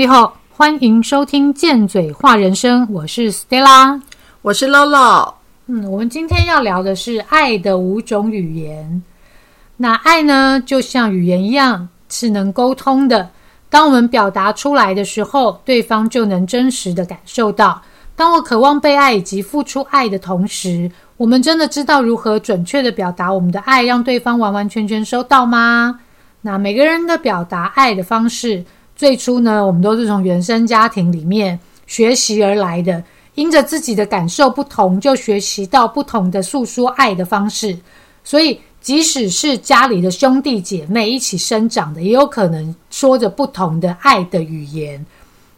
你好，欢迎收听《剑嘴话人生》，我是 Stella，我是 Lolo。嗯，我们今天要聊的是爱的五种语言。那爱呢，就像语言一样，是能沟通的。当我们表达出来的时候，对方就能真实的感受到。当我渴望被爱以及付出爱的同时，我们真的知道如何准确的表达我们的爱，让对方完完全全收到吗？那每个人的表达爱的方式。最初呢，我们都是从原生家庭里面学习而来的，因着自己的感受不同，就学习到不同的诉说爱的方式。所以，即使是家里的兄弟姐妹一起生长的，也有可能说着不同的爱的语言。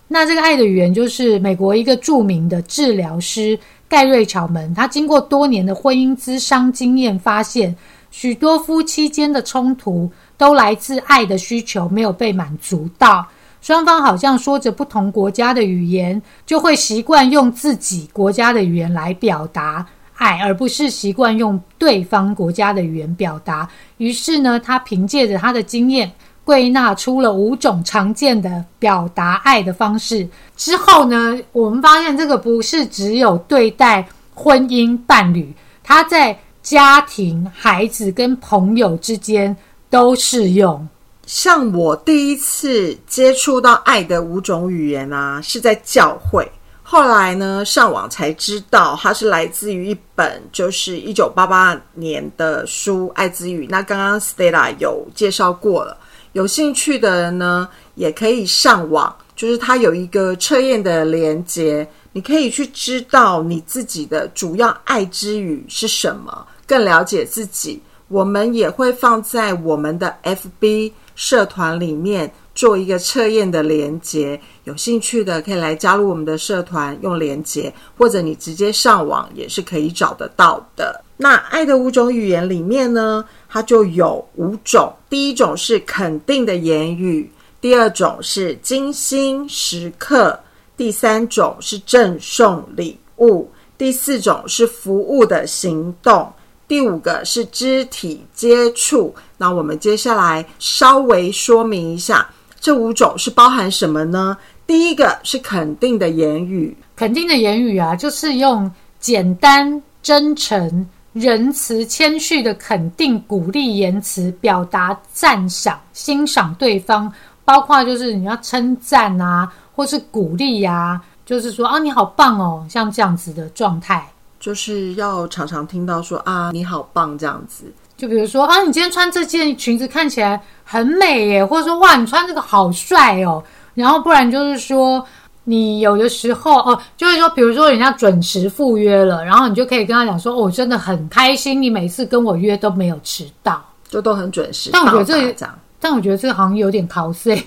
那这个爱的语言，就是美国一个著名的治疗师盖瑞乔门，他经过多年的婚姻咨商经验，发现许多夫妻间的冲突。都来自爱的需求没有被满足到，双方好像说着不同国家的语言，就会习惯用自己国家的语言来表达爱，而不是习惯用对方国家的语言表达。于是呢，他凭借着他的经验，归纳出了五种常见的表达爱的方式。之后呢，我们发现这个不是只有对待婚姻伴侣，他在家庭、孩子跟朋友之间。都适用。像我第一次接触到爱的五种语言啊，是在教会。后来呢，上网才知道它是来自于一本就是一九八八年的书《爱之语》。那刚刚 Stella 有介绍过了，有兴趣的人呢，也可以上网，就是它有一个测验的连接，你可以去知道你自己的主要爱之语是什么，更了解自己。我们也会放在我们的 FB 社团里面做一个测验的连接，有兴趣的可以来加入我们的社团，用连接，或者你直接上网也是可以找得到的。那爱的五种语言里面呢，它就有五种，第一种是肯定的言语，第二种是精心时刻，第三种是赠送礼物，第四种是服务的行动。第五个是肢体接触，那我们接下来稍微说明一下，这五种是包含什么呢？第一个是肯定的言语，肯定的言语啊，就是用简单、真诚、仁慈、谦虚的肯定、鼓励言辞，表达赞赏、欣赏对方，包括就是你要称赞啊，或是鼓励呀，就是说啊，你好棒哦，像这样子的状态。就是要常常听到说啊，你好棒这样子。就比如说啊，你今天穿这件裙子看起来很美耶，或者说哇，你穿这个好帅哦。然后不然就是说，你有的时候哦，就会说，比如说人家准时赴约了，然后你就可以跟他讲说，哦，我真的很开心，你每次跟我约都没有迟到，就都很准时。但我觉得这个，但我觉得这个好像有点 cos。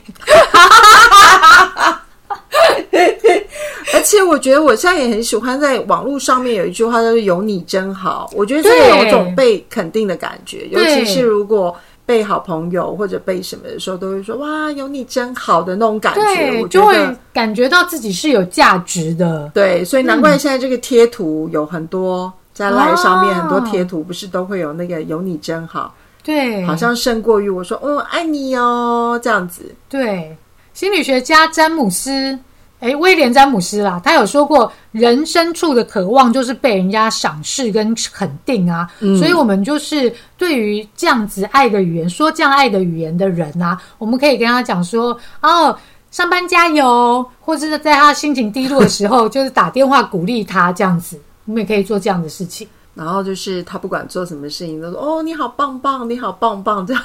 而且我觉得我现在也很喜欢在网络上面有一句话，就是“有你真好”。我觉得这个有种被肯定的感觉，尤其是如果被好朋友或者被什么的时候，都会说“哇，有你真好”的那种感觉，我就会感觉到自己是有价值的。对，所以难怪现在这个贴图有很多在赖上面，很多贴图不是都会有那个“有你真好”，对，好像胜过于我说“哦，爱你哦”这样子。对，心理学家詹姆斯。哎，威廉詹姆斯啦，他有说过，人深处的渴望就是被人家赏识跟肯定啊。所以，我们就是对于这样子爱的语言，说这样爱的语言的人啊，我们可以跟他讲说：哦，上班加油，或者是在他心情低落的时候，就是打电话鼓励他这样子。我们也可以做这样的事情。然后就是他不管做什么事情，都说：哦，你好棒棒，你好棒棒，这样。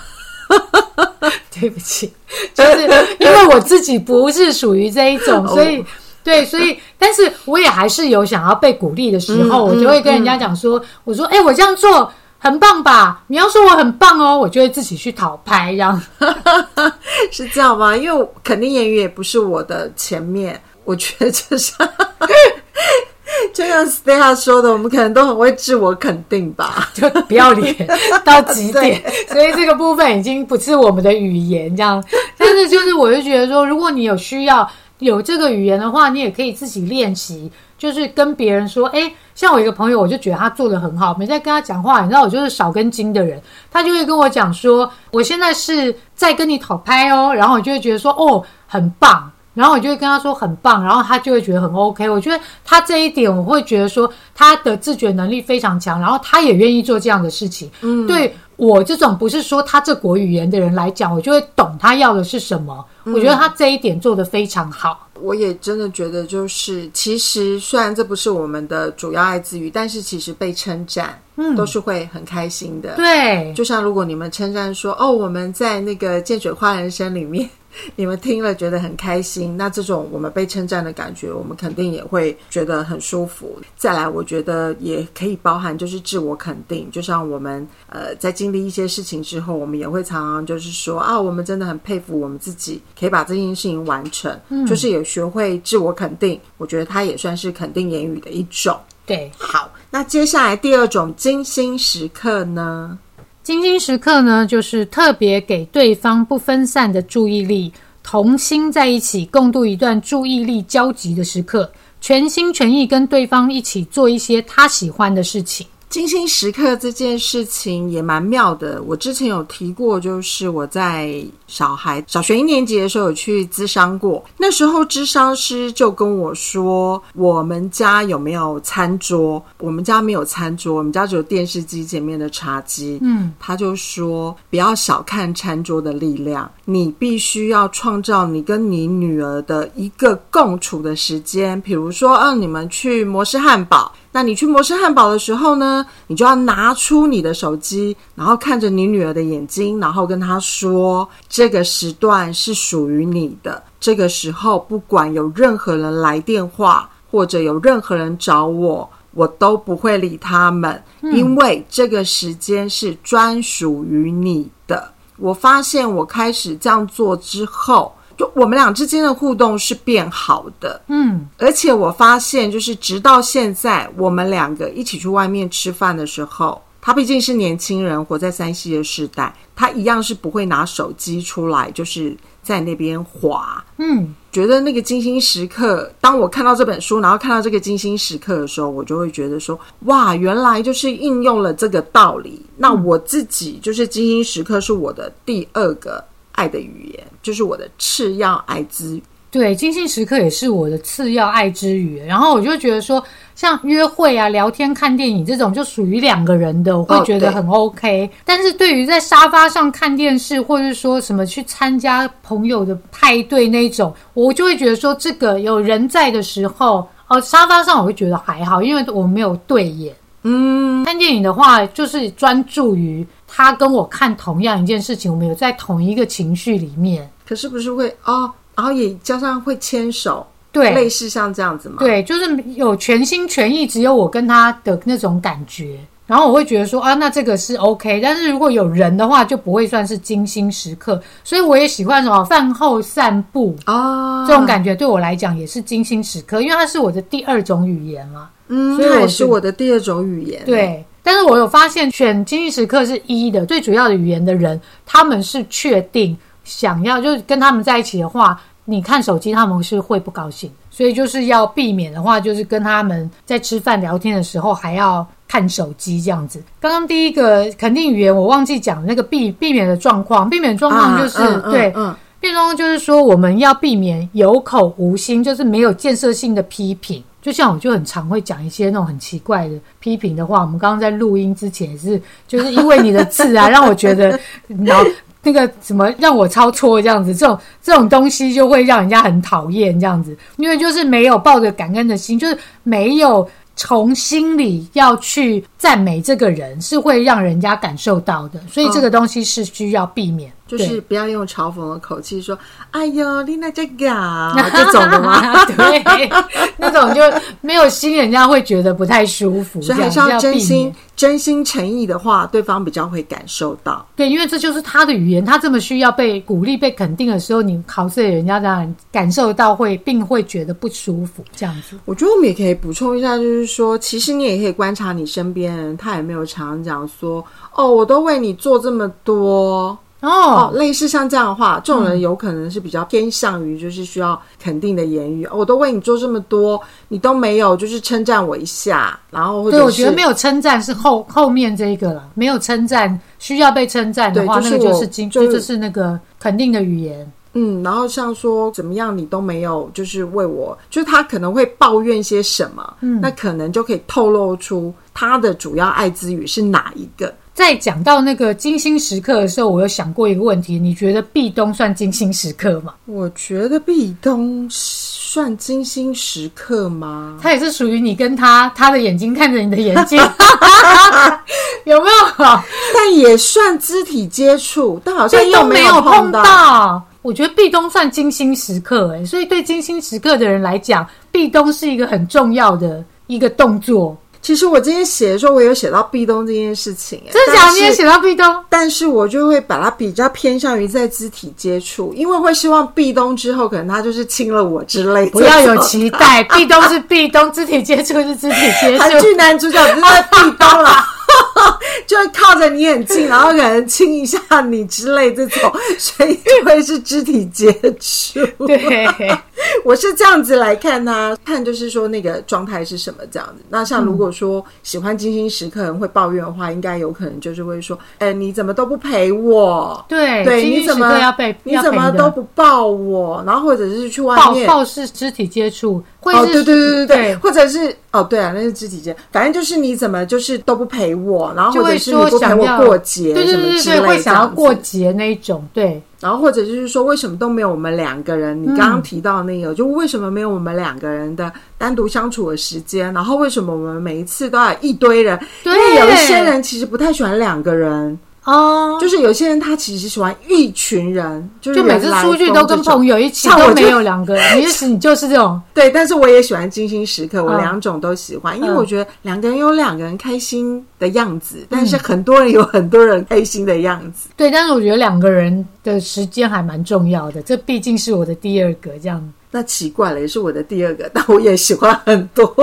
对不起，就是因为我自己不是属于这一种，所以对，所以，但是我也还是有想要被鼓励的时候，我就会跟人家讲说：“我说，哎，我这样做很棒吧？你要说我很棒哦，我就会自己去讨拍，这样 是这样吗？因为肯定言语也不是我的前面，我觉得就是。” 就像 Stella 说的，我们可能都很会自我肯定吧，就不要脸 到极点，所以这个部分已经不是我们的语言这样。但是就是我就觉得说，如果你有需要有这个语言的话，你也可以自己练习，就是跟别人说，哎，像我一个朋友，我就觉得他做的很好，每次跟他讲话，你知道我就是少根筋的人，他就会跟我讲说，我现在是在跟你讨拍哦，然后我就会觉得说，哦，很棒。然后我就会跟他说很棒，然后他就会觉得很 OK。我觉得他这一点，我会觉得说他的自觉能力非常强，然后他也愿意做这样的事情。嗯，对我这种不是说他这国语言的人来讲，我就会懂他要的是什么。我觉得他这一点做得非常好。我也真的觉得，就是其实虽然这不是我们的主要爱之语，但是其实被称赞，嗯，都是会很开心的。对，就像如果你们称赞说，哦，我们在那个见水花人生里面。你们听了觉得很开心，那这种我们被称赞的感觉，我们肯定也会觉得很舒服。再来，我觉得也可以包含就是自我肯定，就像我们呃在经历一些事情之后，我们也会常常就是说啊，我们真的很佩服我们自己可以把这件事情完成，就是也学会自我肯定。我觉得它也算是肯定言语的一种。对，好，那接下来第二种精心时刻呢？精心时刻呢，就是特别给对方不分散的注意力，同心在一起，共度一段注意力交集的时刻，全心全意跟对方一起做一些他喜欢的事情。精心时刻这件事情也蛮妙的。我之前有提过，就是我在小孩小学一年级的时候有去咨商过。那时候咨商师就跟我说：“我们家有没有餐桌？我们家没有餐桌，我们家只有电视机前面的茶几。”嗯，他就说：“不要小看餐桌的力量，你必须要创造你跟你女儿的一个共处的时间。比如说，让你们去摩斯汉堡。”那你去摩斯汉堡的时候呢，你就要拿出你的手机，然后看着你女儿的眼睛，然后跟她说：“这个时段是属于你的。这个时候，不管有任何人来电话，或者有任何人找我，我都不会理他们，因为这个时间是专属于你的。”我发现我开始这样做之后。就我们俩之间的互动是变好的，嗯，而且我发现，就是直到现在，我们两个一起去外面吃饭的时候，他毕竟是年轻人，活在三 C 的时代，他一样是不会拿手机出来，就是在那边滑，嗯，觉得那个精心时刻，当我看到这本书，然后看到这个精心时刻的时候，我就会觉得说，哇，原来就是应用了这个道理。那我自己就是精心时刻是我的第二个。爱的语言就是我的次要爱之语，对，精心时刻也是我的次要爱之语。然后我就觉得说，像约会啊、聊天、看电影这种，就属于两个人的，我会觉得很 OK。但是对于在沙发上看电视，或者说什么去参加朋友的派对那种，我就会觉得说，这个有人在的时候，哦，沙发上我会觉得还好，因为我没有对眼。嗯，看电影的话，就是专注于。他跟我看同样一件事情，我们有在同一个情绪里面，可是不是会哦，然后也加上会牵手，对，类似像这样子嘛？对，就是有全心全意，只有我跟他的那种感觉，然后我会觉得说啊，那这个是 OK，但是如果有人的话，就不会算是精心时刻，所以我也喜欢什么饭后散步啊，这种感觉对我来讲也是精心时刻，因为它是我的第二种语言嘛，嗯，所以也是我的第二种语言，对。但是我有发现，选精心时刻是一的最主要的语言的人，他们是确定想要，就是跟他们在一起的话，你看手机他们是会不高兴，所以就是要避免的话，就是跟他们在吃饭聊天的时候还要看手机这样子。刚刚第一个肯定语言我忘记讲那个避避免的状况，避免状况就是对，避免状况就是说我们要避免有口无心，就是没有建设性的批评。就像我就很常会讲一些那种很奇怪的批评的话。我们刚刚在录音之前是，就是因为你的字啊，让我觉得那个什么让我抄错这样子，这种这种东西就会让人家很讨厌这样子。因为就是没有抱着感恩的心，就是没有从心里要去赞美这个人，是会让人家感受到的。所以这个东西是需要避免。就是不要用嘲讽的口气说：“哎呦，你那这个 这种的吗？” 对，那种就没有心，人家会觉得不太舒服。所以还是要真心、真心诚意的话，对方比较会感受到。对，因为这就是他的语言，他这么需要被鼓励、被肯定的时候，你考试人家当然感受到会，并会觉得不舒服。这样子，我觉得我们也可以补充一下，就是说，其实你也可以观察你身边人，他有没有常常讲说：“哦，我都为你做这么多。”哦，类似像这样的话，这种人有可能是比较偏向于就是需要肯定的言语。我都为你做这么多，你都没有就是称赞我一下，然后对，我觉得没有称赞是后后面这一个了，没有称赞需要被称赞的话，那个就是经，就这是那个肯定的语言。嗯，然后像说怎么样你都没有，就是为我，就是他可能会抱怨些什么，嗯，那可能就可以透露出他的主要爱之语是哪一个。在讲到那个金星时刻的时候，我有想过一个问题：你觉得壁咚算金星时刻吗？我觉得壁咚算金星时刻吗？它也是属于你跟他，他的眼睛看着你的眼睛，有没有？但也算肢体接触，但好像又没有碰到。我觉得壁咚算金星时刻，哎，所以对金星时刻的人来讲，壁咚是一个很重要的一个动作。其实我今天写的时候，我有写到壁咚这件事情，真的假的？你也写到壁咚，但是我就会把它比较偏向于在肢体接触，因为会希望壁咚之后，可能他就是亲了我之类。不要有期待，壁咚是壁咚，肢体接触是肢体接触。韩剧男主角就是壁咚了。就会靠着你很近，然后可能亲一下你之类这种，所以会是肢体接触。对，我是这样子来看他，看就是说那个状态是什么这样子。那像如果说喜欢金星时刻人会抱怨的话，应该有可能就是会说：“哎，你怎么都不陪我？对对，你怎么要被你怎么都不抱我？然后或者是去外面抱是肢体接触。”哦，对对对对对，或者是哦，对啊，那是肢体接，反正就是你怎么就是都不陪我，然后或者是你不陪我过节，对对对对，会想要过节那一种，对。然后或者就是说，为什么都没有我们两个人？你刚刚提到那个，就为什么没有我们两个人的单独相处的时间？然后为什么我们每一次都要一堆人？因为有一些人其实不太喜欢两个人。哦，就是有些人他其实喜欢一群人，就是每次出去都跟朋友一起，都没有两个人。你是你就是这种，对。但是我也喜欢精心时刻，我两种都喜欢，因为我觉得两个人有两个人开心的样子，但是很多人有很多人开心的样子。对，但是我觉得两个人的时间还蛮重要的，这毕竟是我的第二个，这样。那奇怪了，也是我的第二个，但我也喜欢很多。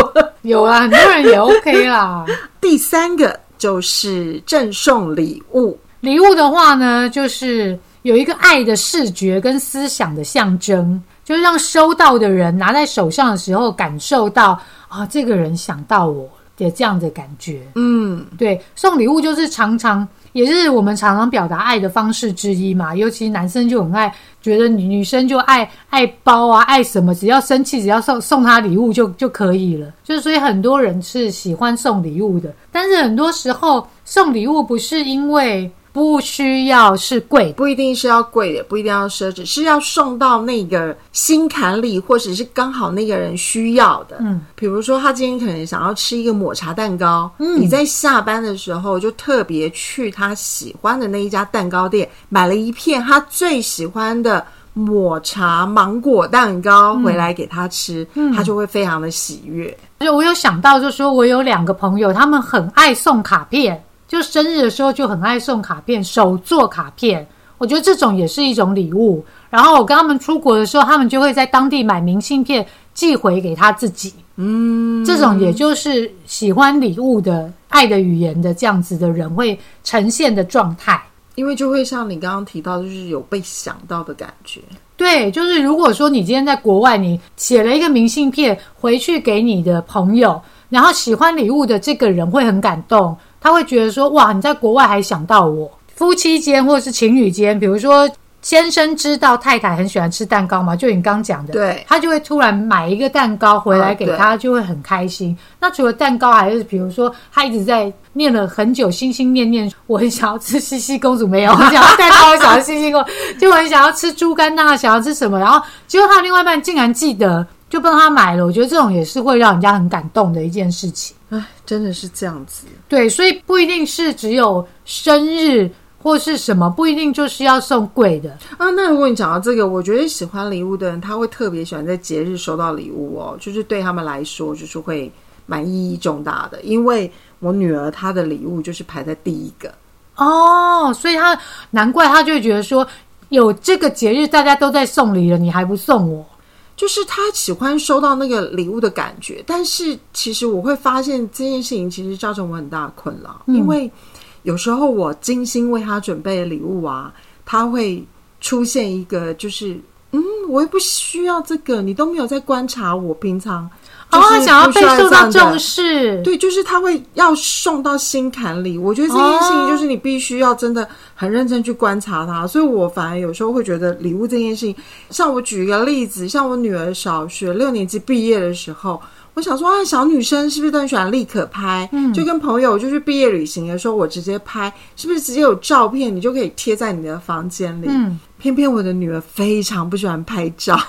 有啊，很多人也 OK 啦。第三个。就是赠送礼物，礼物的话呢，就是有一个爱的视觉跟思想的象征，就是让收到的人拿在手上的时候，感受到啊，这个人想到我的这样的感觉。嗯，对，送礼物就是常常。也是我们常常表达爱的方式之一嘛，尤其男生就很爱，觉得女女生就爱爱包啊，爱什么，只要生气，只要送送她礼物就就可以了。就是所以很多人是喜欢送礼物的，但是很多时候送礼物不是因为。不需要是贵，不一定是要贵的，不一定要奢侈，是要送到那个心坎里，或者是刚好那个人需要的。嗯，比如说他今天可能想要吃一个抹茶蛋糕，嗯，你在下班的时候就特别去他喜欢的那一家蛋糕店，买了一片他最喜欢的抹茶芒果蛋糕回来给他吃，嗯他就会非常的喜悦。就我有想到，就说我有两个朋友，他们很爱送卡片。就生日的时候就很爱送卡片，手做卡片，我觉得这种也是一种礼物。然后我跟他们出国的时候，他们就会在当地买明信片寄回给他自己。嗯，这种也就是喜欢礼物的爱的语言的这样子的人会呈现的状态，因为就会像你刚刚提到，就是有被想到的感觉。对，就是如果说你今天在国外，你写了一个明信片回去给你的朋友，然后喜欢礼物的这个人会很感动。他会觉得说：“哇，你在国外还想到我。”夫妻间或者是情侣间，比如说先生知道太太很喜欢吃蛋糕嘛，就你刚讲的，对，他就会突然买一个蛋糕回来给他，就会很开心。那除了蛋糕，还是比如说他一直在念了很久，心心念念，我很想要吃西西公主，没有，我想要蛋糕，我想要西西公，就很想要吃猪肝蛋，想要吃什么？然后结果他另外一半竟然记得，就帮他买了。我觉得这种也是会让人家很感动的一件事情。哎，真的是这样子。对，所以不一定是只有生日或是什么，不一定就是要送贵的啊。那如果你讲到这个，我觉得喜欢礼物的人，他会特别喜欢在节日收到礼物哦，就是对他们来说，就是会蛮意义重大的。因为我女儿她的礼物就是排在第一个哦，所以她难怪她就会觉得说，有这个节日大家都在送礼了，你还不送我。就是他喜欢收到那个礼物的感觉，但是其实我会发现这件事情其实造成我很大的困扰，因为有时候我精心为他准备的礼物啊，他会出现一个就是嗯，我又不需要这个，你都没有在观察我平常。哦，他想要被受到重视，视，对，就是他会要送到心坎里。我觉得这件事情就是你必须要真的很认真去观察它，所以我反而有时候会觉得礼物这件事情，像我举一个例子，像我女儿小学六年级毕业的时候，我想说啊，小女生是不是都很喜欢立刻拍？嗯，就跟朋友就是毕业旅行的时候，我直接拍，是不是直接有照片，你就可以贴在你的房间里？嗯，偏偏我的女儿非常不喜欢拍照，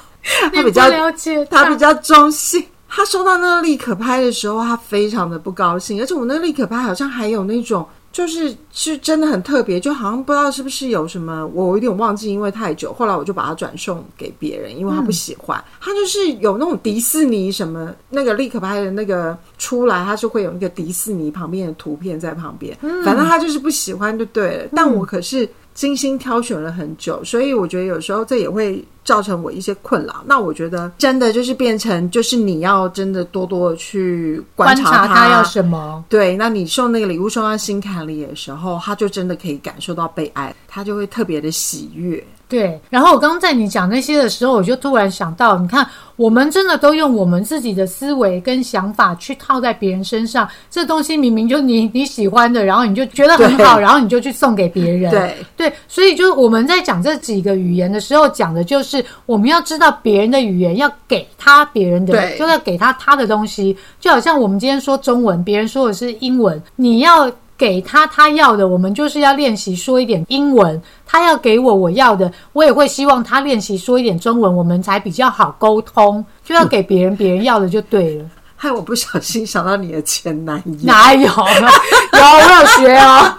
她比较了解，她比较中性。他收到那个立可拍的时候，他非常的不高兴，而且我那个立可拍好像还有那种，就是是真的很特别，就好像不知道是不是有什么，我有点忘记，因为太久，后来我就把它转送给别人，因为他不喜欢。他就是有那种迪士尼什么那个立可拍的那个出来，他是会有那个迪士尼旁边的图片在旁边，反正他就是不喜欢就对了。但我可是精心挑选了很久，所以我觉得有时候这也会。造成我一些困扰，那我觉得真的就是变成，就是你要真的多多的去观察他要什么。对，那你送那个礼物送到心坎里的时候，他就真的可以感受到被爱，他就会特别的喜悦。对，然后我刚刚在你讲那些的时候，我就突然想到，你看，我们真的都用我们自己的思维跟想法去套在别人身上，这东西明明就你你喜欢的，然后你就觉得很好，然后你就去送给别人。对。对，所以就是我们在讲这几个语言的时候，讲的就是我们要知道别人的语言，要给他别人的，就要给他他的东西，就好像我们今天说中文，别人说的是英文，你要。给他他要的，我们就是要练习说一点英文。他要给我我要的，我也会希望他练习说一点中文，我们才比较好沟通。就要给别人别人要的就对了。害 我不小心想到你的前男友，哪有？有我有学哦。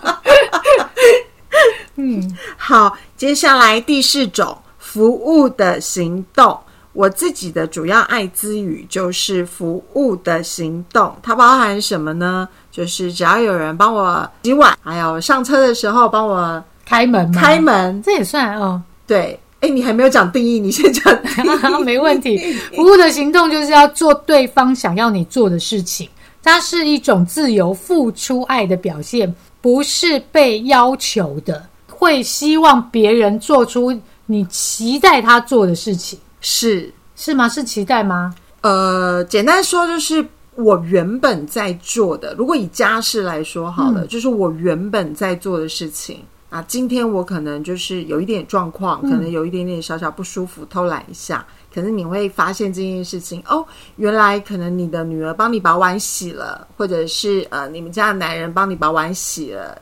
嗯，好，接下来第四种服务的行动。我自己的主要爱之语就是服务的行动，它包含什么呢？就是只要有人帮我洗碗，还有上车的时候帮我开门，开门这也算哦。对，哎，你还没有讲定义，你先讲。没问题，服务的行动就是要做对方想要你做的事情，它是一种自由付出爱的表现，不是被要求的，会希望别人做出你期待他做的事情。是是吗？是期待吗？呃，简单说就是我原本在做的。如果以家事来说好了，就是我原本在做的事情啊。今天我可能就是有一点状况，可能有一点点小小不舒服，偷懒一下。可是你会发现这件事情哦，原来可能你的女儿帮你把碗洗了，或者是呃，你们家的男人帮你把碗洗了。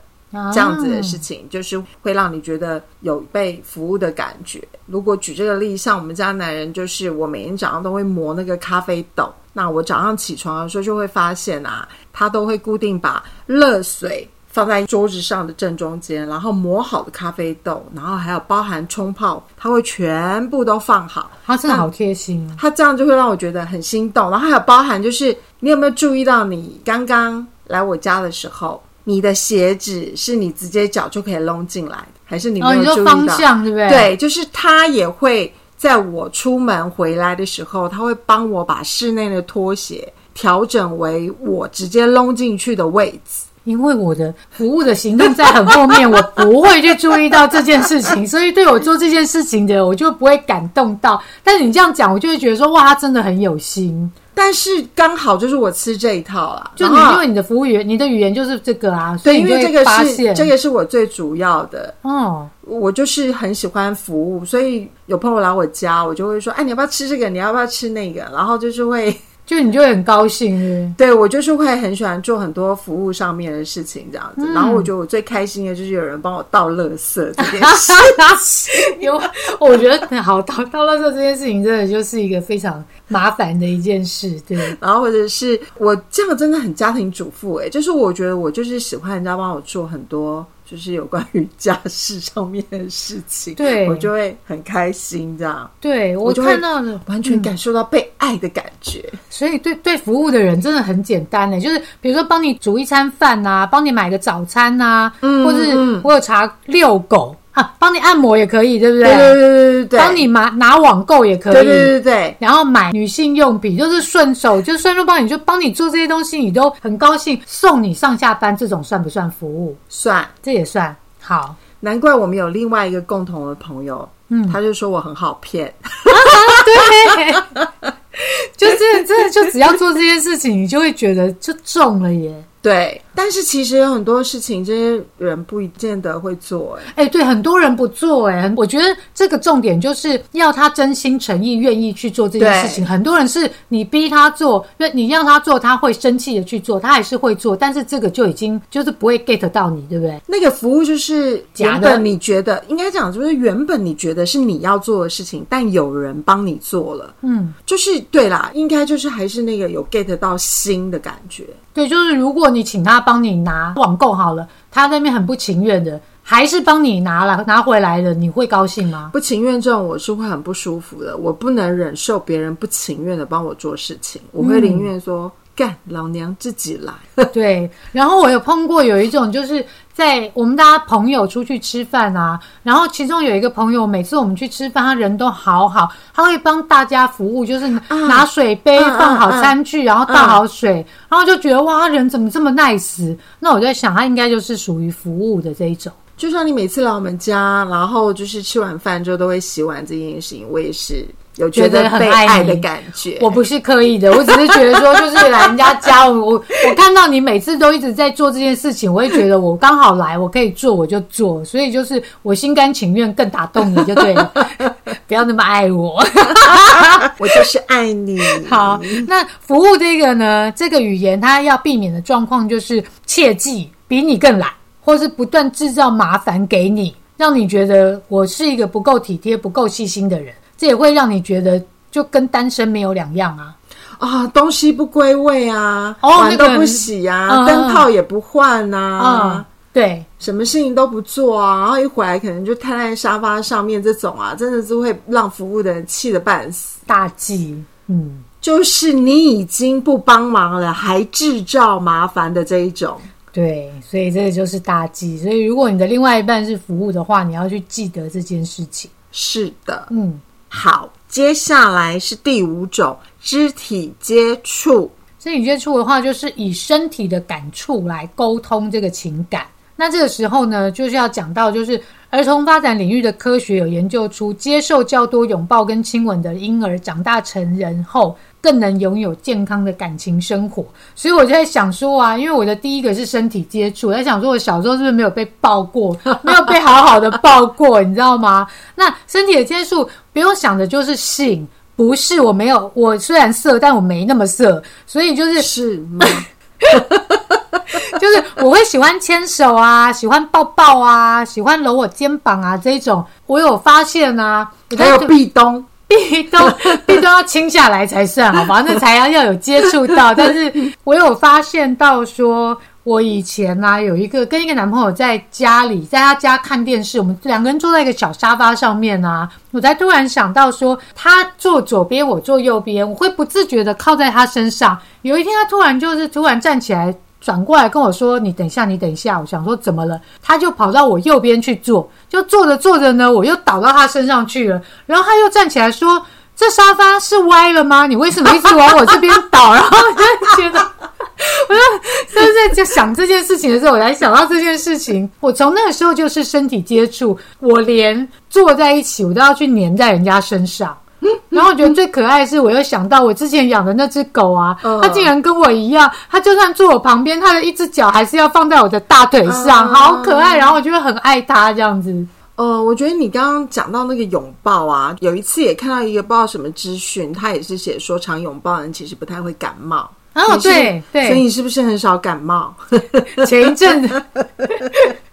这样子的事情，就是会让你觉得有被服务的感觉。如果举这个例，像我们家男人，就是我每天早上都会磨那个咖啡豆。那我早上起床的时候，就会发现啊，他都会固定把热水放在桌子上的正中间，然后磨好的咖啡豆，然后还有包含冲泡，他会全部都放好。他真的好贴心，他这样就会让我觉得很心动。然后还有包含，就是你有没有注意到，你刚刚来我家的时候？你的鞋子是你直接脚就可以弄进来的，还是你没有注意到？方向对不对？对，就是他也会在我出门回来的时候，他会帮我把室内的拖鞋调整为我直接弄进去的位置。因为我的服务的行动在很后面，我不会去注意到这件事情，所以对我做这件事情的，我就不会感动到。但是你这样讲，我就会觉得说，哇，他真的很有心。但是刚好就是我吃这一套啦，就你因为你的服务员，你的语言就是这个啊，所以因为这个是这个是我最主要的哦，我就是很喜欢服务，所以有朋友来我家，我就会说，哎，你要不要吃这个？你要不要吃那个？然后就是会。就你就很高兴，对我就是会很喜欢做很多服务上面的事情这样子。然后我觉得我最开心的就是有人帮我倒垃圾这件事。因为我觉得好倒倒垃圾这件事情真的就是一个非常麻烦的一件事，对。然后或者是我这样真的很家庭主妇哎，就是我觉得我就是喜欢人家帮我做很多。就是有关于家事上面的事情，对我就会很开心，这样。对我看到了，完全感受到被爱的感觉。所以，对对服务的人真的很简单呢，就是比如说帮你煮一餐饭呐，帮你买个早餐呐，或者是我有查遛狗。帮你按摩也可以，对不对？对对对对对。帮你拿拿网购也可以，对对对对。然后买女性用品，就是顺手，就顺路帮你，就帮你做这些东西，你都很高兴。送你上下班，这种算不算服务？算，这也算。好，难怪我们有另外一个共同的朋友，嗯，他就说我很好骗。对，就是真的，就只要做这件事情，你就会觉得就中了耶。对，但是其实有很多事情，这些人不一见得会做。哎，哎，对，很多人不做。哎，我觉得这个重点就是要他真心诚意、愿意去做这件事情。很多人是你逼他做，那你让他做，他会生气的去做，他还是会做，但是这个就已经就是不会 get 到你，对不对？那个服务就是原本你觉得应该讲，就是原本你觉得是你要做的事情，但有人帮你做了。嗯，就是对啦，应该就是还是那个有 get 到心的感觉。对，就是如果你请他帮你拿网购好了，他那边很不情愿的，还是帮你拿了拿回来了，你会高兴吗？不情愿这种我是会很不舒服的，我不能忍受别人不情愿的帮我做事情，我会宁愿说。干，老娘自己来。对，然后我有碰过有一种，就是在我们大家朋友出去吃饭啊，然后其中有一个朋友，每次我们去吃饭，他人都好好，他会帮大家服务，就是拿水杯放好餐具，然后倒好水，然后就觉得哇，他人怎么这么 nice？那我在想，他应该就是属于服务的这一种。就像你每次来我们家，然后就是吃完饭之后都会洗碗这件事情，我也是。有觉得被爱的感觉，我不是刻意的，我只是觉得说，就是来人家家，我 我看到你每次都一直在做这件事情，我也觉得我刚好来，我可以做，我就做，所以就是我心甘情愿，更打动你就对了，不要那么爱我，我就是爱你。好，那服务这个呢，这个语言它要避免的状况就是切记比你更懒，或是不断制造麻烦给你，让你觉得我是一个不够体贴、不够细心的人。这也会让你觉得就跟单身没有两样啊！啊，东西不归位啊，碗都不洗啊，灯泡也不换啊，对，什么事情都不做啊，然后一回来可能就瘫在沙发上面，这种啊，真的是会让服务的人气得半死。大忌，嗯，就是你已经不帮忙了，还制造麻烦的这一种。对，所以这个就是大忌。所以如果你的另外一半是服务的话，你要去记得这件事情。是的，嗯。好，接下来是第五种肢体接触。肢体接触的话，就是以身体的感触来沟通这个情感。那这个时候呢，就是要讲到，就是儿童发展领域的科学有研究出，接受较多拥抱跟亲吻的婴儿，长大成人后。更能拥有健康的感情生活，所以我就在想说啊，因为我的第一个是身体接触，我在想说我小时候是不是没有被抱过，没有被好好的抱过，你知道吗？那身体的接触不用想的就是性，不是我没有，我虽然色，但我没那么色，所以就是是吗？就是我会喜欢牵手啊，喜欢抱抱啊，喜欢搂我肩膀啊，这种我有发现啊，还有壁咚。壁 都壁都要清下来才算，好吧？那才要要有接触到。但是我有发现到，说我以前呢有一个跟一个男朋友在家里，在他家看电视，我们两个人坐在一个小沙发上面啊，我才突然想到说，他坐左边，我坐右边，我会不自觉的靠在他身上。有一天，他突然就是突然站起来。转过来跟我说：“你等一下，你等一下。”我想说怎么了？他就跑到我右边去坐，就坐着坐着呢，我又倒到他身上去了。然后他又站起来说：“这沙发是歪了吗？你为什么一直往我这边倒？” 然后我就觉得，我就就是在想这件事情的时候，我才想到这件事情。我从那个时候就是身体接触，我连坐在一起，我都要去粘在人家身上。然后我觉得最可爱的是，我又想到我之前养的那只狗啊，它竟然跟我一样，它就算坐我旁边，它的一只脚还是要放在我的大腿上，好可爱。然后我就会很爱它这样子。呃，我觉得你刚刚讲到那个拥抱啊，有一次也看到一个不知道什么资讯，他也是写说常拥抱人其实不太会感冒。哦，对对，所以你是不是很少感冒？前一阵子。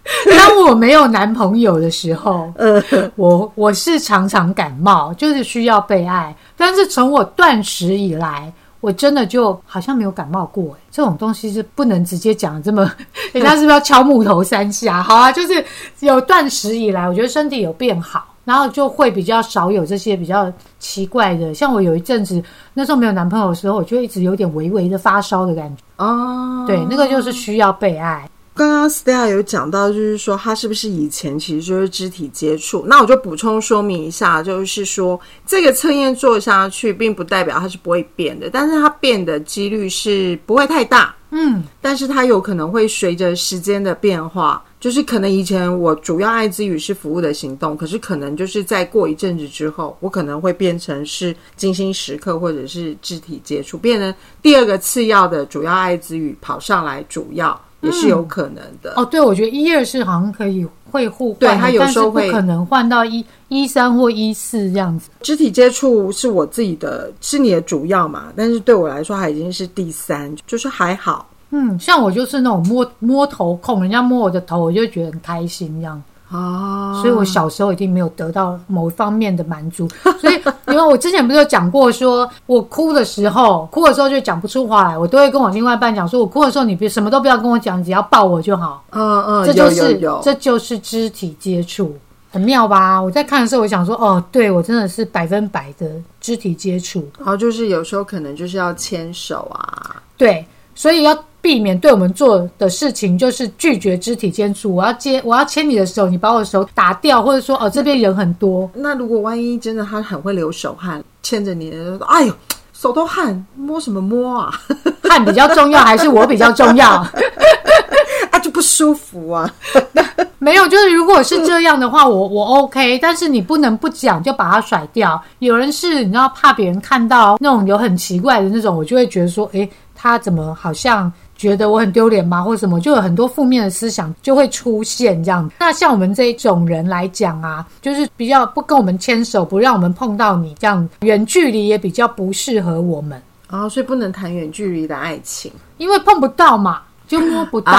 当我没有男朋友的时候，呃 我我是常常感冒，就是需要被爱。但是从我断食以来，我真的就好像没有感冒过。这种东西是不能直接讲这么，人家是不是要敲木头三下？好啊，就是有断食以来，我觉得身体有变好，然后就会比较少有这些比较奇怪的。像我有一阵子那时候没有男朋友的时候，我就一直有点微微的发烧的感觉。哦，对，那个就是需要被爱。刚刚 Stella 有讲到，就是说他是不是以前其实就是肢体接触？那我就补充说明一下，就是说这个测验做下去，并不代表它是不会变的，但是它变的几率是不会太大。嗯，但是它有可能会随着时间的变化，就是可能以前我主要爱之语是服务的行动，可是可能就是在过一阵子之后，我可能会变成是精心时刻或者是肢体接触，变成第二个次要的主要爱之语跑上来主要。也是有可能的哦。对，我觉得一二是好像可以会互换，对它有时候会不可能换到一一三或一四这样子。肢体接触是我自己的，是你的主要嘛？但是对我来说，它已经是第三，就是还好。嗯，像我就是那种摸摸头控，人家摸我的头，我就觉得很开心这样。哦，所以我小时候一定没有得到某一方面的满足，所以因为我之前不是有讲过，说我哭的时候，哭的时候就讲不出话来，我都会跟我另外一半讲，说我哭的时候，你别什么都不要跟我讲，只要抱我就好。嗯嗯，这就是这就是肢体接触，很妙吧？我在看的时候，我想说，哦，对我真的是百分百的肢体接触。然后就是有时候可能就是要牵手啊，对，所以要。避免对我们做的事情就是拒绝肢体接触。我要接，我要牵你的手，你把我的手打掉，或者说哦这边人很多。那如果万一真的他很会流手汗，牵着你，哎呦手都汗，摸什么摸啊？汗比较重要还是我比较重要？啊就不舒服啊？没有，就是如果是这样的话，我我 OK，但是你不能不讲就把它甩掉。有人是你知道怕别人看到那种有很奇怪的那种，我就会觉得说，诶，他怎么好像。觉得我很丢脸吗，或者什么，就有很多负面的思想就会出现这样。那像我们这一种人来讲啊，就是比较不跟我们牵手，不让我们碰到你这样，远距离也比较不适合我们啊，所以不能谈远距离的爱情，因为碰不到嘛，就摸不到，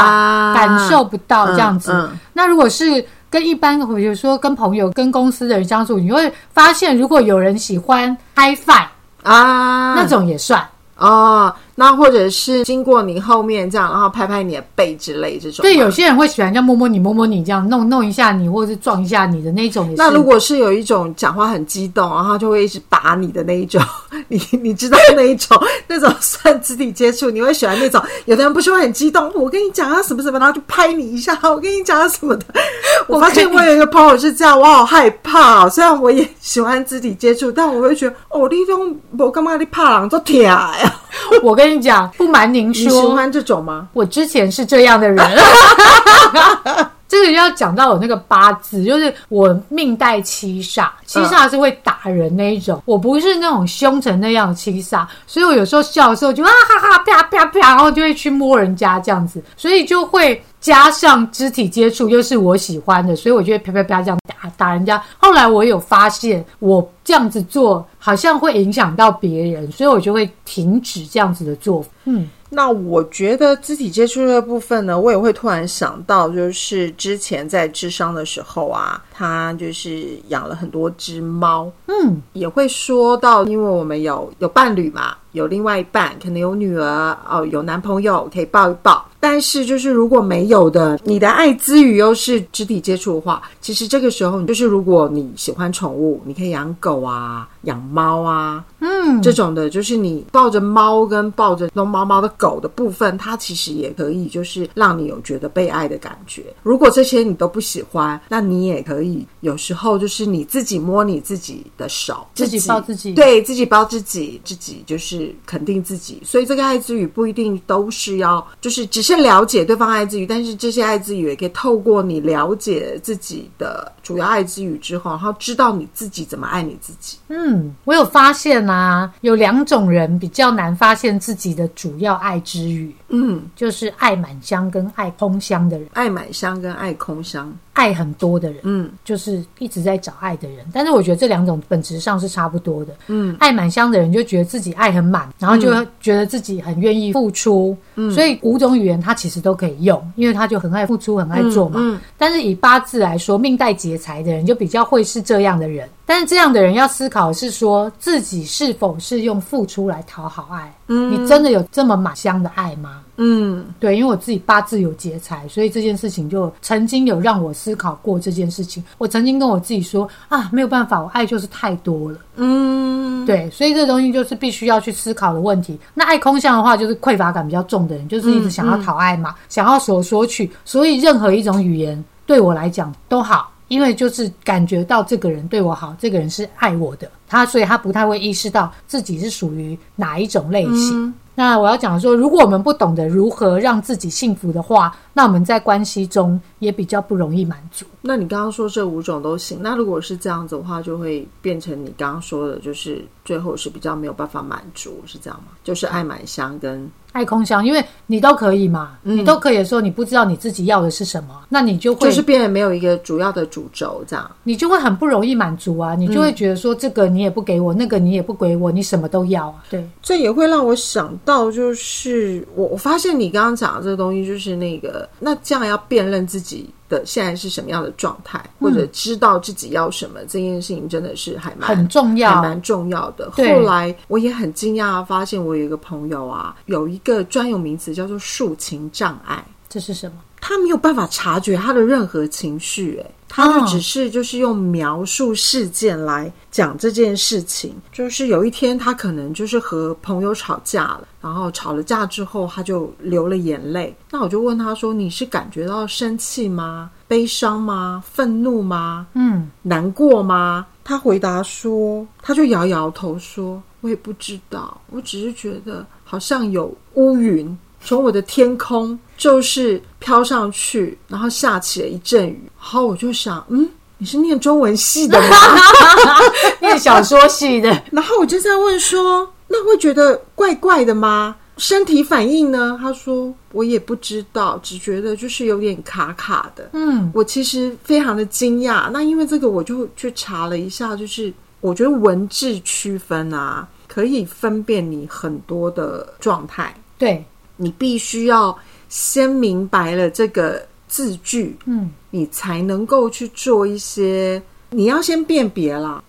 感受不到这样子。那如果是跟一般，比如说跟朋友、跟公司的人相处，你会发现，如果有人喜欢 HiFi 啊，那种也算哦。那或者是经过你后面这样，然后拍拍你的背之类这种。对，有些人会喜欢这样摸摸你、摸摸你这样弄弄一下你，或者是撞一下你的那种。那如果是有一种讲话很激动，然后就会一直打你的那一种，你 你知道那一种那种算肢体接触，你会喜欢那种。有的人不是会很激动，我跟你讲啊什么什么，然后就拍你一下，我跟你讲啊什么的。我发现我有一个朋友是这样，我好害怕。虽然我也喜欢肢体接触，但我会觉得哦，你这种我干嘛你怕狼做铁呀？我跟你讲，不瞒您说，你喜欢这种吗？我之前是这样的人。这个要讲到我那个八字，就是我命带七煞，七煞是会打人那一种。我不是那种凶成那样的七煞，所以我有时候笑的时候就啊哈哈啪啪啪，然后就会去摸人家这样子，所以就会加上肢体接触，又是我喜欢的，所以我就会啪啪啪这样打打人家。后来我有发现，我这样子做好像会影响到别人，所以我就会停止这样子的做法。嗯。那我觉得肢体接触的部分呢，我也会突然想到，就是之前在智商的时候啊，他就是养了很多只猫，嗯，也会说到，因为我们有有伴侣嘛，有另外一半，可能有女儿哦，有男朋友可以抱一抱。但是，就是如果没有的，你的爱之语又是肢体接触的话，其实这个时候，就是如果你喜欢宠物，你可以养狗啊，养猫啊，嗯，这种的，就是你抱着猫跟抱着龙猫猫的狗的部分，它其实也可以，就是让你有觉得被爱的感觉。如果这些你都不喜欢，那你也可以有时候就是你自己摸你自己的手，自己抱自己，对自己抱自己，自己就是肯定自己。所以这个爱之语不一定都是要，就是只是。了解对方爱之语，但是这些爱之语也可以透过你了解自己的主要爱之语之后，然后知道你自己怎么爱你自己。嗯，我有发现啊，有两种人比较难发现自己的主要爱之语。嗯，就是爱满箱跟爱空箱的人，爱满箱跟爱空箱，爱很多的人，嗯，就是一直在找爱的人。但是我觉得这两种本质上是差不多的。嗯，爱满箱的人就觉得自己爱很满，然后就觉得自己很愿意付出。嗯，所以五种语言他其实都可以用，因为他就很爱付出，很爱做嘛。嗯，但是以八字来说，命带劫财的人就比较会是这样的人。但是这样的人要思考是说自己是否是用付出来讨好爱。嗯，你真的有这么满箱的爱吗？嗯，对，因为我自己八字有劫财，所以这件事情就曾经有让我思考过这件事情。我曾经跟我自己说啊，没有办法，我爱就是太多了。嗯，对，所以这东西就是必须要去思考的问题。那爱空相的话，就是匮乏感比较重的人，就是一直想要讨爱嘛，想要索索取，所以任何一种语言对我来讲都好。因为就是感觉到这个人对我好，这个人是爱我的，他所以他不太会意识到自己是属于哪一种类型。那我要讲说，如果我们不懂得如何让自己幸福的话，那我们在关系中也比较不容易满足。那你刚刚说这五种都行，那如果是这样子的话，就会变成你刚刚说的，就是最后是比较没有办法满足，是这样吗？就是爱满香跟爱空箱，因为你都可以嘛，你都可以的时候，你不知道你自己要的是什么，那你就会就是变得没有一个主要的主轴，这样。你就会很不容易满足啊，你就会觉得说这个你也不给我，那个你也不给我，你什么都要啊。对，这也会让我想到，就是我我发现你刚刚讲的这个东西，就是那个那这样要辨认自己的现在是什么样的状态，或者知道自己要什么，这件事情真的是还蛮很重要还蛮重要的。后来我也很惊讶，发现我有一个朋友啊，有一个专有名词叫做抒情障碍。这是什么？他没有办法察觉他的任何情绪，哎，他就只是就是用描述事件来讲这件事情。就是有一天，他可能就是和朋友吵架了，然后吵了架之后，他就流了眼泪。那我就问他说：“你是感觉到生气吗？悲伤吗？愤怒吗？嗯，难过吗？”他回答说：“他就摇摇头说，我也不知道，我只是觉得好像有乌云从我的天空就是飘上去，然后下起了一阵雨。然后我就想，嗯，你是念中文系的吗？念小说系的，然后我就在问说，那会觉得怪怪的吗？身体反应呢？他说我也不知道，只觉得就是有点卡卡的。嗯，我其实非常的惊讶。那因为这个，我就去查了一下，就是我觉得文字区分啊，可以分辨你很多的状态。对，你必须要先明白了这个字句，嗯，你才能够去做一些。你要先辨别啦。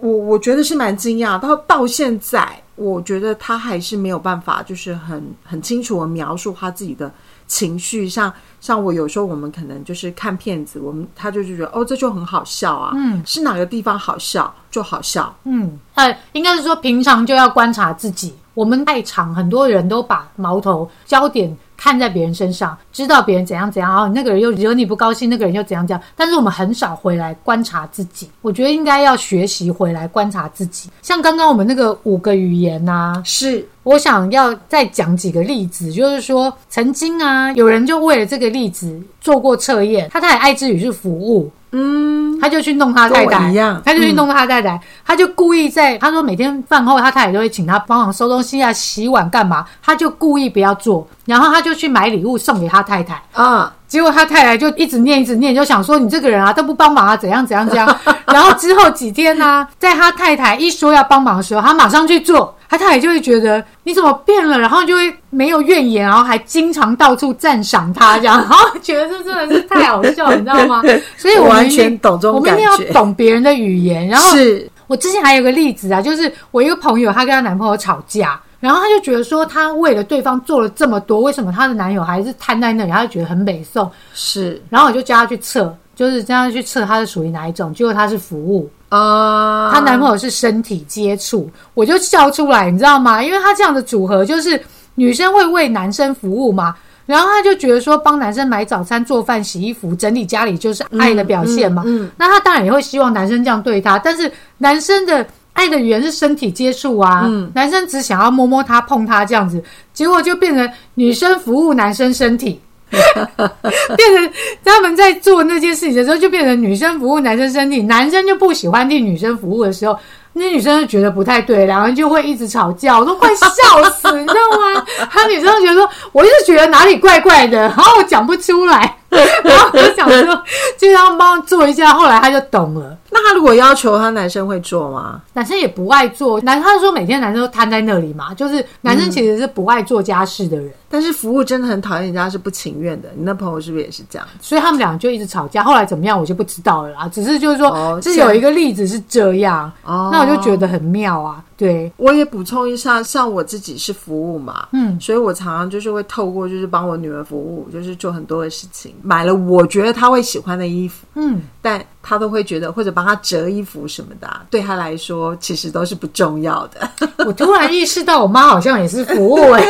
我我觉得是蛮惊讶，到到现在，我觉得他还是没有办法，就是很很清楚的描述他自己的情绪。像像我有时候我们可能就是看片子，我们他就是觉得哦，这就很好笑啊，嗯，是哪个地方好笑就好笑，嗯，呃，应该是说平常就要观察自己。我们太长，很多人都把矛头焦点看在别人身上，知道别人怎样怎样，然后那个人又惹你不高兴，那个人又怎样怎样。但是我们很少回来观察自己。我觉得应该要学习回来观察自己。像刚刚我们那个五个语言呐、是我想要再讲几个例子，就是说，曾经啊，有人就为了这个例子做过测验，他太太爱之语是服务，嗯，他就去弄他太太，一样。他就去弄他太太，他就故意在他说每天饭后他太太都会请他帮忙收东西啊、洗碗干嘛，他就故意不要做，然后他就去买礼物送给他太太，啊，结果他太太就一直念一直念，就想说你这个人啊都不帮忙啊，怎样怎样怎样。然后之后几天呢、在他太太一说要帮忙的时候，他马上去做，他太太就会觉得你怎么变了，然后就会没有怨言，然后还经常到处赞赏他，这样，然后觉得这真的是太好笑，你知道吗？所以我我完全懂这种我们一定要，懂别人的语言，然后是我之前还有个例子啊，就是我一个朋友，她跟她男朋友吵架，然后她就觉得说，她为了对方做了这么多，为什么她的男友还是瘫在那里？她就觉得很美送，是然后我就叫她去测，就是叫她去测她是属于哪一种，结果她是服务，啊，她男朋友是身体接触，我就笑出来，你知道吗？因为她这样的组合就是女生会为男生服务嘛。然后他就觉得说，帮男生买早餐、做饭、洗衣服、整理家里就是爱的表现嘛。嗯，那他当然也会希望男生这样对他，但是男生的爱的语言是身体接触啊，嗯男生只想要摸摸她、碰她这样子，结果就变成女生服务男生身体，变成他们在做那件事情的时候，就变成女生服务男生身体，男生就不喜欢替女生服务的时候。那女生就觉得不太对，两个人就会一直吵架，我都快笑死，你知道吗？他女生就觉得说，我一直觉得哪里怪怪的，然后我讲不出来，然后我就想说，就让他帮我做一下，后来他就懂了。那他如果要求他男生会做吗？男生也不爱做，男他说每天男生都瘫在那里嘛，就是男生其实是不爱做家事的人，但是服务真的很讨厌人家是不情愿的。你那朋友是不是也是这样？所以他们俩就一直吵架。后来怎么样我就不知道了啦，只是就是说，哦这有一个例子是这样，哦那我就觉得很妙啊。对，我也补充一下，像我自己是服务嘛，嗯，所以我常常就是会透过就是帮我女儿服务，就是做很多的事情，买了我觉得她会喜欢的衣服，嗯，但她都会觉得或者帮她折衣服什么的啊、对她来说其实都是不重要的。我突然意识到我妈好像也是服务哎、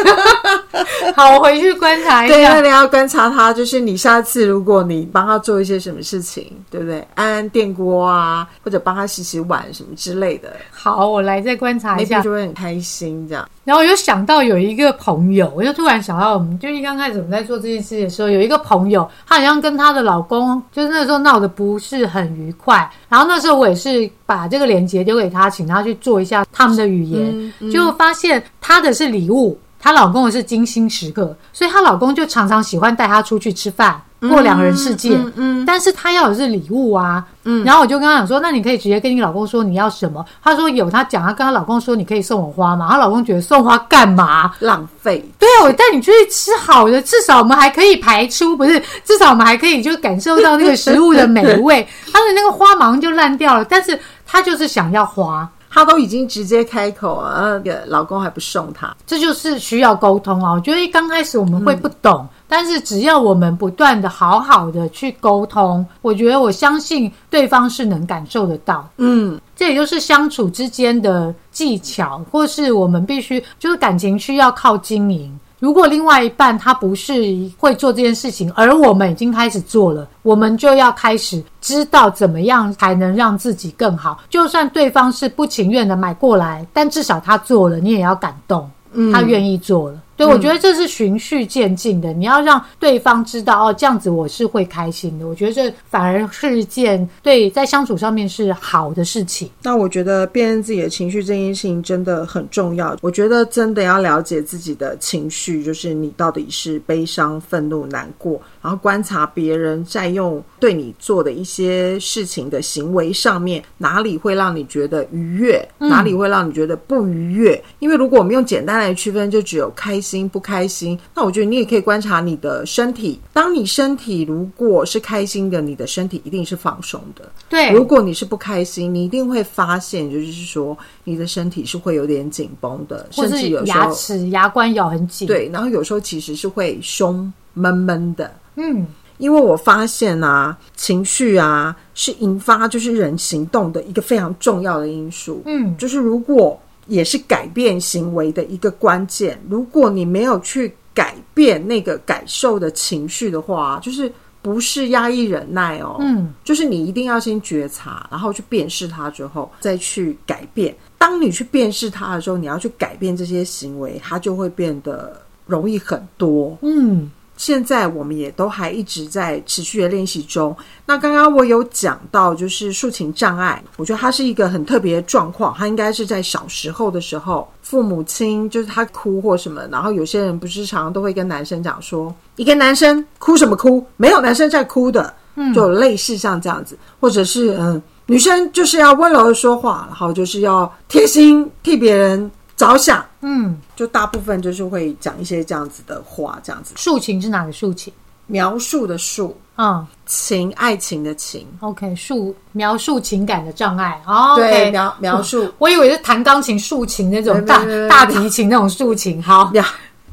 好，我回去观察一下对，那。你要观察她，就是你下次如果你帮她做一些什么事情，对不对？安安电锅啊，或者帮她洗洗碗什么之类的，好，我来再观察一下。就会很开心这样。然后我就想到有一个朋友，我就突然想到，我们就一刚开始我们在做这件事的时候，有一个朋友，她好像跟她的老公，就是那时候闹得不是很愉快。然后那时候我也是把这个链接丢给她，请她去做一下他们的语言，就发现她的是礼物，她老公也是金星时刻，所以她老公就常常喜欢带她出去吃饭。过两人世界，嗯，但是她要的是礼物啊，嗯，然后我就跟她讲说，那你可以直接跟你老公说你要什么。她说有，她讲她跟她老公说，你可以送我花嘛。她老公觉得送花干嘛？浪费。对啊，我带你出去吃好的，至少我们还可以排出，不是？至少我们还可以就感受到那个食物的美味。她的那个花马上就烂掉了，但是她就是想要花。她都已经直接开口啊，那个老公还不送她，这就是需要沟通啊！我觉得刚开始我们会不懂，但是只要我们不断的好好的去沟通，我觉得我相信对方是能感受得到。嗯，这也就是相处之间的技巧，或是我们必须就是感情需要靠经营。如果另外一半他不是会做这件事情，而我们已经开始做了，我们就要开始知道怎么样才能让自己更好。就算对方是不情愿的买过来，但至少他做了，你也要感动，他愿意做了。对，我觉得这是循序渐进的。你要让对方知道，哦，这样子我是会开心的。我觉得这反而是一件对在相处上面是好的事情。那我觉得辨认自己的情绪这件事情真的很重要。我觉得真的要了解自己的情绪，就是你到底是悲伤、愤怒、难过。然后观察别人在用对你做的一些事情的行为上面，哪里会让你觉得愉悦，哪里会让你觉得不愉悦？因为如果我们用简单来区分，就只有开心不开心。那我觉得你也可以观察你的身体。当你身体如果是开心的，你的身体一定是放松的。对，如果你是不开心，你一定会发现，就是说你的身体是会有点紧绷的，甚至有牙齿牙关咬很紧。对，然后有时候其实是会胸闷闷的。嗯，因为我发现啊，情绪啊是引发就是人行动的一个非常重要的因素。嗯，就是如果也是改变行为的一个关键。如果你没有去改变那个感受的情绪的话，就是不是压抑忍耐哦。嗯，就是你一定要先觉察，然后去辨识它之后，再去改变。当你去辨识它的时候，你要去改变这些行为，它就会变得容易很多。嗯。现在我们也都还一直在持续的练习中。那刚刚我有讲到，就是抒情障碍，我觉得它是一个很特别的状况。它应该是在小时候的时候，父母亲就是他哭或什么，然后有些人不是常常都会跟男生讲说：“一个男生哭什么哭？没有男生在哭的。”，就类似像这样子，或者是嗯，女生就是要温柔的说话，然后就是要贴心替别人。着想，嗯，就大部分就是会讲一些这样子的话，这样子。抒情是哪个抒情？描述的述，嗯，情爱情的情。OK，述描述情感的障碍。哦，对，描描述。我以为是弹钢琴抒情那种大大提琴那种抒情。好，描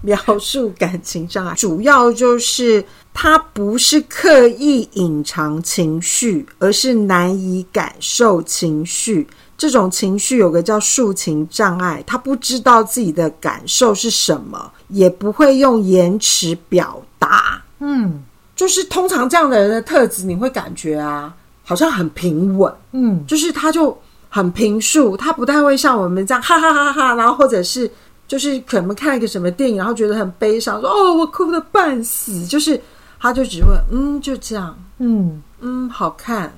描述感情障碍，主要就是他不是刻意隐藏情绪，而是难以感受情绪。这种情绪有个叫抒情障碍，他不知道自己的感受是什么，也不会用言辞表达。嗯，就是通常这样的人的特质，你会感觉啊，好像很平稳。嗯，就是他就很平述，他不太会像我们这样 哈哈哈哈，然后或者是就是可能看一个什么电影，然后觉得很悲伤，说哦我哭的半死，就是他就只会嗯就这样，嗯嗯好看。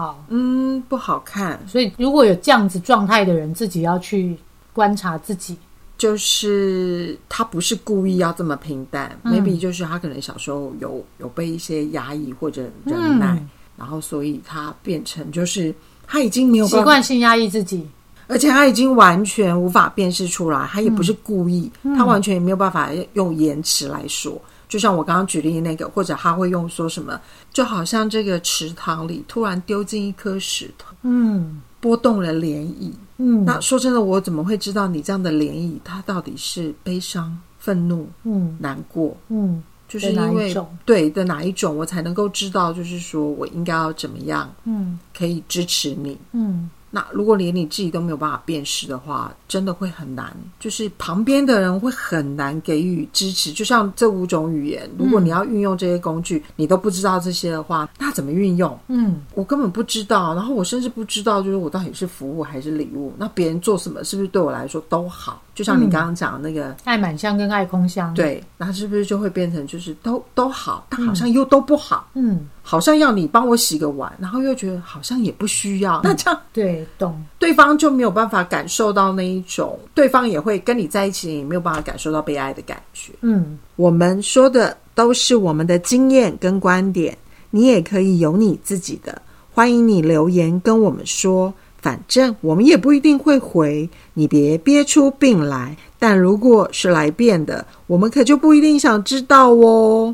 好，嗯，不好看。所以如果有这样子状态的人，自己要去观察自己，就是他不是故意要这么平淡，maybe 就是他可能小时候有有被一些压抑或者忍耐，然后所以他变成就是他已经没有习惯性压抑自己，而且他已经完全无法辨识出来，他也不是故意，他完全也没有办法用言辞来说。就像我刚刚举例那个，或者他会用说什么，就好像这个池塘里突然丢进一颗石头，嗯，波动了涟漪，嗯，那说真的，我怎么会知道你这样的涟漪，它到底是悲伤、愤怒、嗯，难过，嗯，就是因为对的哪一种，我才能够知道，就是说我应该要怎么样，嗯，可以支持你，嗯。那如果连你自己都没有办法辨识的话，真的会很难。就是旁边的人会很难给予支持。就像这五种语言，如果你要运用这些工具，你都不知道这些的话，那怎么运用？嗯，我根本不知道。然后我甚至不知道，就是我到底是服务还是礼物。那别人做什么，是不是对我来说都好？就像你刚刚讲的那个，爱满香跟爱空箱，，对，那是不是就会变成就是都都好，但好像又都不好，嗯，好像要你帮我洗个碗，然后又觉得好像也不需要，那这样对，懂，对方就没有办法感受到那一种，对方也会跟你在一起，也没有办法感受到被爱的感觉。嗯，我们说的都是我们的经验跟观点，你也可以有你自己的。欢迎你留言跟我们说，反正我们也不一定会回，你别憋出病来。但如果是来变的，我们可就不一定想知道哦。